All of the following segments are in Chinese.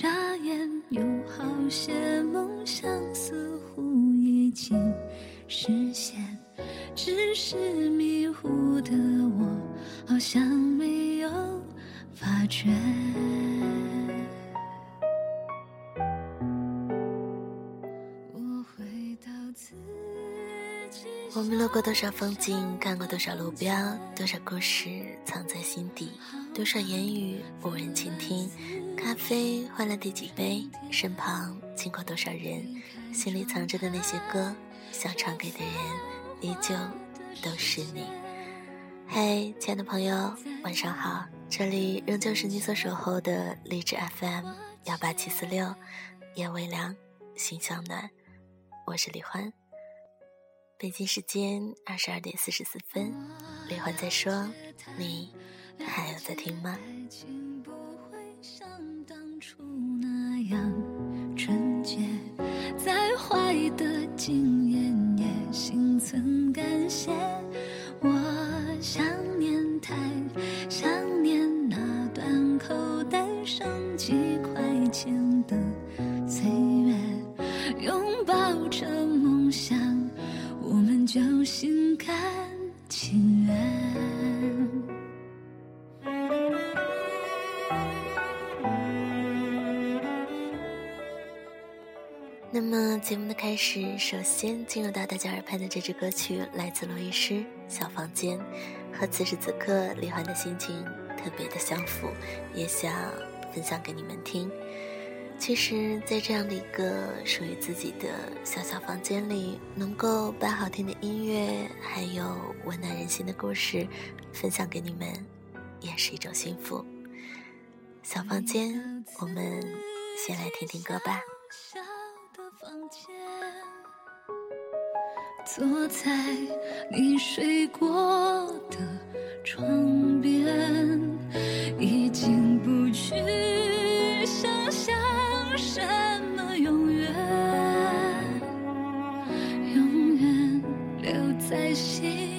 眨眼，有好些梦想似乎已经实现，只是迷糊的我好像没有发觉。我回到自己。我们路过多少风景，看过多少路标，多少故事藏在心底，多少言语无人倾听。杯换了第几杯？身旁经过多少人？心里藏着的那些歌，想唱给的人，依旧都是你。嘿，亲爱的朋友，晚上好！这里仍旧是你所守候的励志 FM 幺八七四六，夜微凉，心相暖。我是李欢。北京时间二十二点四十四分，李欢在说：“你还有在听吗？”像当初那样纯洁，再坏的经验也心存感谢。那么节目的开始，首先进入到大家耳畔的这支歌曲，来自罗伊诗《小房间》，和此时此刻李欢的心情特别的相符，也想分享给你们听。其实，在这样的一个属于自己的小小房间里，能够把好听的音乐，还有温暖人心的故事分享给你们，也是一种幸福。小房间，我们先来听听歌吧。房间，坐在你睡过的床边，已经不去想象什么永远，永远留在心。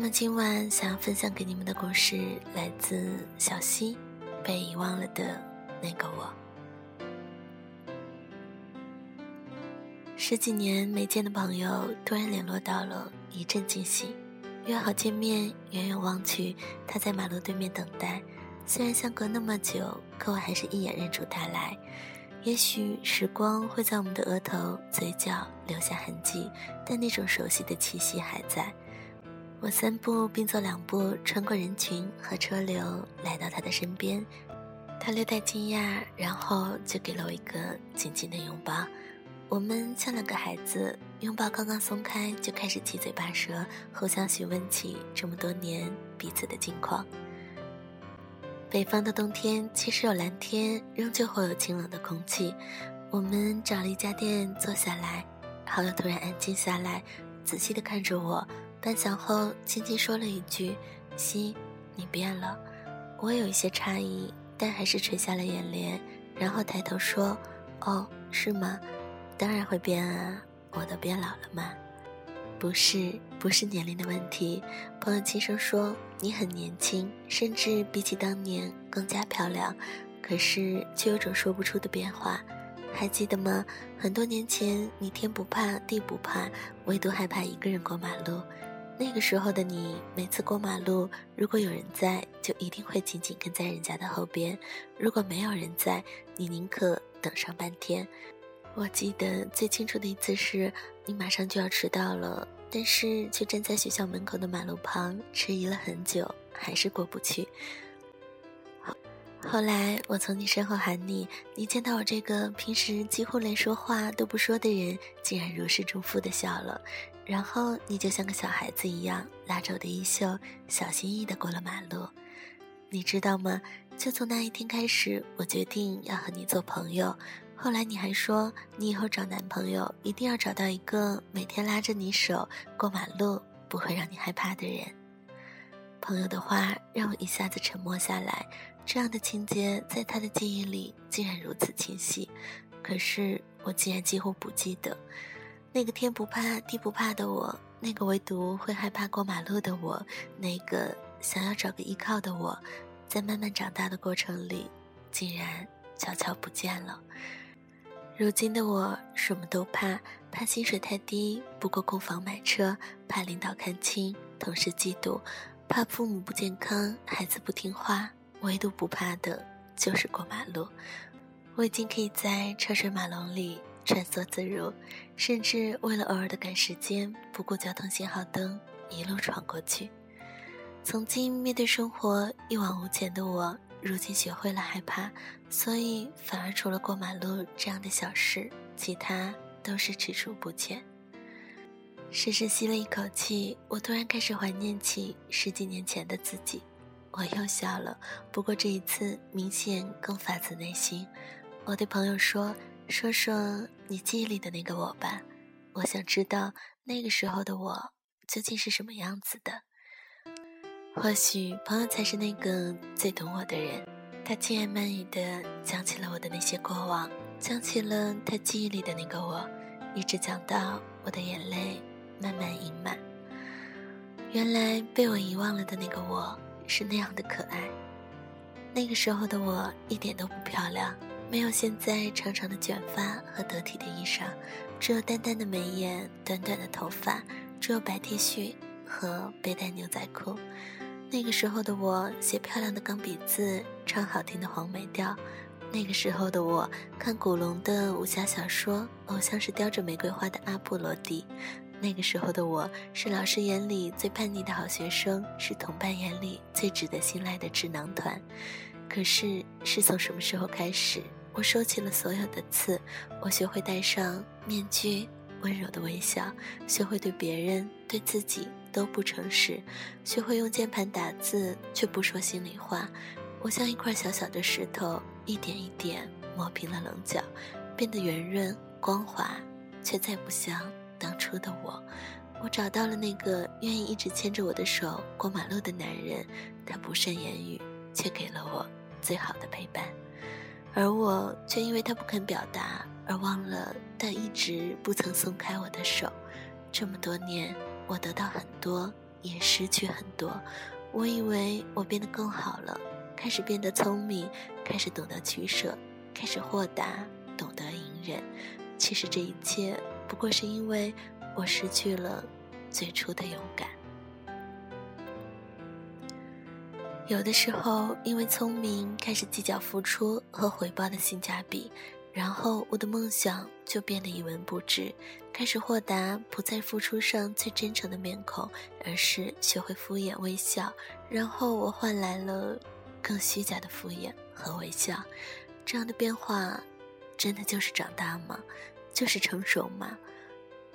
那么今晚想要分享给你们的故事来自小溪，被遗忘了的那个我。十几年没见的朋友突然联络到了，一阵惊喜，约好见面。远远望去，他在马路对面等待。虽然相隔那么久，可我还是一眼认出他来。也许时光会在我们的额头、嘴角留下痕迹，但那种熟悉的气息还在。我三步并作两步穿过人群和车流，来到他的身边。他略带惊讶，然后就给了我一个紧紧的拥抱。我们像两个孩子，拥抱刚刚松开，就开始七嘴八舌，互相询问起这么多年彼此的近况。北方的冬天，其实有蓝天，仍旧会有清冷的空气。我们找了一家店坐下来，好友突然安静下来，仔细地看着我。半晌后，轻轻说了一句：“西，你变了。”我有一些诧异，但还是垂下了眼帘，然后抬头说：“哦，是吗？当然会变啊，我都变老了嘛。”不是，不是年龄的问题。朋友轻声说：“你很年轻，甚至比起当年更加漂亮。”可是却有种说不出的变化。还记得吗？很多年前，你天不怕地不怕，唯独害怕一个人过马路。那个时候的你，每次过马路，如果有人在，就一定会紧紧跟在人家的后边；如果没有人在，你宁可等上半天。我记得最清楚的一次是，你马上就要迟到了，但是却站在学校门口的马路旁迟疑了很久，还是过不去。后来我从你身后喊你，你见到我这个平时几乎连说话都不说的人，竟然如释重负的笑了，然后你就像个小孩子一样，拉着我的衣袖，小心翼翼的过了马路。你知道吗？就从那一天开始，我决定要和你做朋友。后来你还说，你以后找男朋友一定要找到一个每天拉着你手过马路不会让你害怕的人。朋友的话让我一下子沉默下来，这样的情节在他的记忆里竟然如此清晰，可是我竟然几乎不记得，那个天不怕地不怕的我，那个唯独会害怕过马路的我，那个想要找个依靠的我，在慢慢长大的过程里，竟然悄悄不见了。如今的我什么都怕，怕薪水太低，不够供房买车；怕领导看清，同事嫉妒；怕父母不健康，孩子不听话。唯独不怕的就是过马路。我已经可以在车水马龙里穿梭自如，甚至为了偶尔的赶时间，不顾交通信号灯，一路闯过去。曾经面对生活一往无前的我。如今学会了害怕，所以反而除了过马路这样的小事，其他都是踟蹰不前。深深吸了一口气，我突然开始怀念起十几年前的自己。我又笑了，不过这一次明显更发自内心。我对朋友说：“说说你记忆里的那个我吧，我想知道那个时候的我究竟是什么样子的。”或许朋友才是那个最懂我的人，他轻言慢语地讲起了我的那些过往，讲起了他记忆里的那个我，一直讲到我的眼泪慢慢盈满。原来被我遗忘了的那个我是那样的可爱。那个时候的我一点都不漂亮，没有现在长长的卷发和得体的衣裳，只有淡淡的眉眼、短短的头发，只有白 T 恤和背带牛仔裤。那个时候的我写漂亮的钢笔字，唱好听的黄梅调；那个时候的我看古龙的武侠小说，偶像是叼着玫瑰花的阿布罗迪；那个时候的我是老师眼里最叛逆的好学生，是同伴眼里最值得信赖的智囊团。可是是从什么时候开始，我收起了所有的刺，我学会戴上面具，温柔的微笑，学会对别人、对自己。都不诚实，学会用键盘打字却不说心里话。我像一块小小的石头，一点一点磨平了棱角，变得圆润光滑，却再不像当初的我。我找到了那个愿意一直牵着我的手过马路的男人，他不善言语，却给了我最好的陪伴。而我却因为他不肯表达，而忘了他一直不曾松开我的手。这么多年。我得到很多，也失去很多。我以为我变得更好了，开始变得聪明，开始懂得取舍，开始豁达，懂得隐忍。其实这一切不过是因为我失去了最初的勇敢。有的时候，因为聪明，开始计较付出和回报的性价比。然后我的梦想就变得一文不值，开始豁达，不再付出上最真诚的面孔，而是学会敷衍微笑。然后我换来了更虚假的敷衍和微笑。这样的变化，真的就是长大吗？就是成熟吗？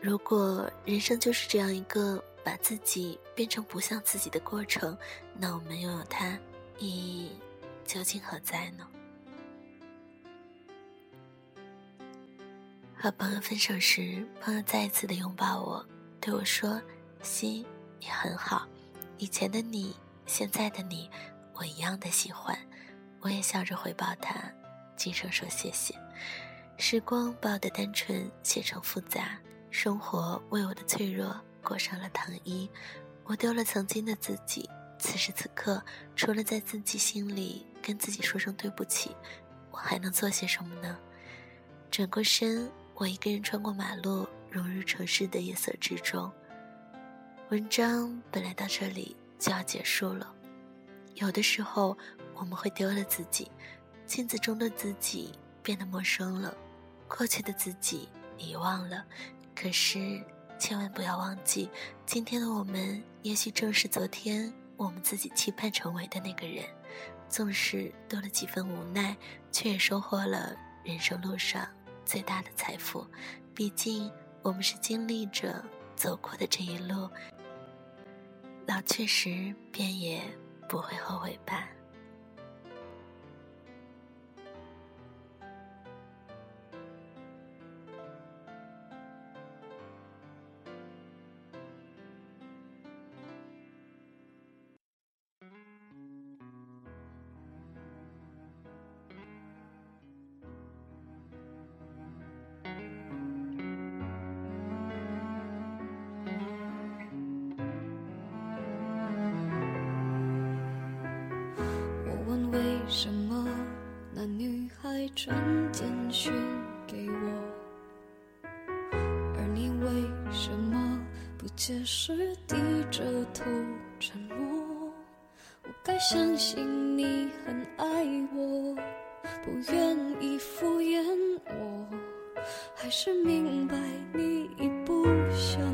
如果人生就是这样一个把自己变成不像自己的过程，那我们拥有它，意义究竟何在呢？和朋友分手时，朋友再一次的拥抱我，对我说：“心，你很好，以前的你，现在的你，我一样的喜欢。”我也笑着回报他：“轻声说谢谢。时光把我的单纯写成复杂，生活为我的脆弱裹上了糖衣。我丢了曾经的自己，此时此刻，除了在自己心里跟自己说声对不起，我还能做些什么呢？转过身，我一个人穿过马路，融入城市的夜色之中。文章本来到这里就要结束了。有的时候，我们会丢了自己，镜子中的自己变得陌生了，过去的自己遗忘了。可是，千万不要忘记，今天的我们也许正是昨天我们自己期盼成为的那个人。纵使多了几分无奈，却也收获了人生路上。最大的财富，毕竟我们是经历着走过的这一路，老去时便也不会后悔吧。解释，低着头沉默？我该相信你很爱我，不愿意敷衍我，还是明白你已不想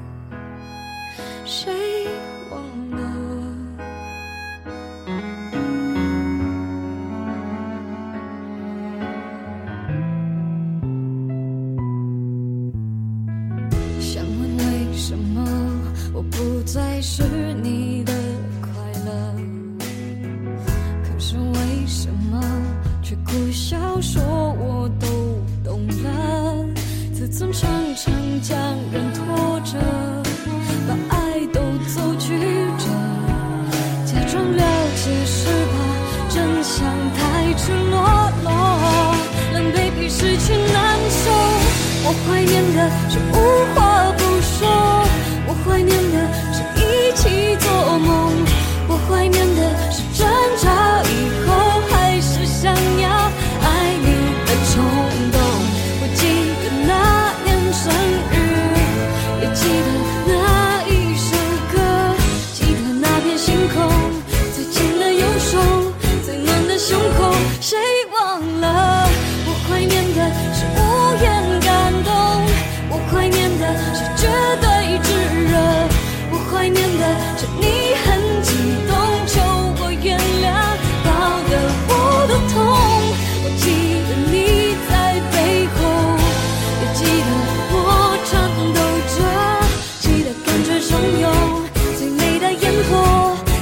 谁？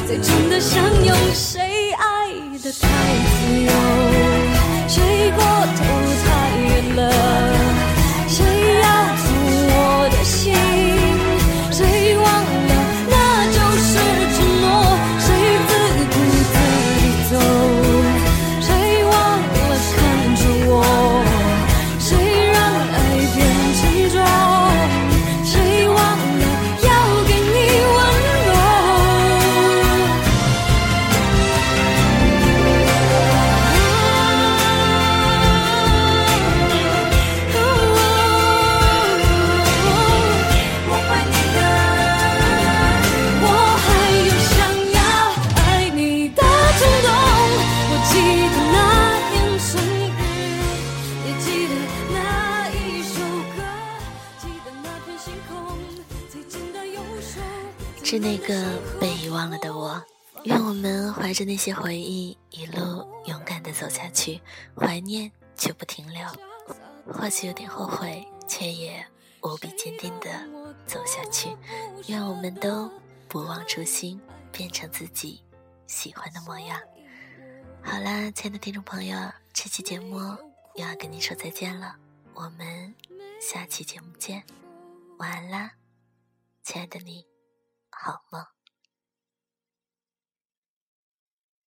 最真的相拥，谁爱得太自由。我们怀着那些回忆，一路勇敢的走下去，怀念却不停留。或许有点后悔，却也无比坚定的走下去。愿我们都不忘初心，变成自己喜欢的模样。好啦，亲爱的听众朋友，这期节目又要跟你说再见了，我们下期节目见，晚安啦，亲爱的你，好梦。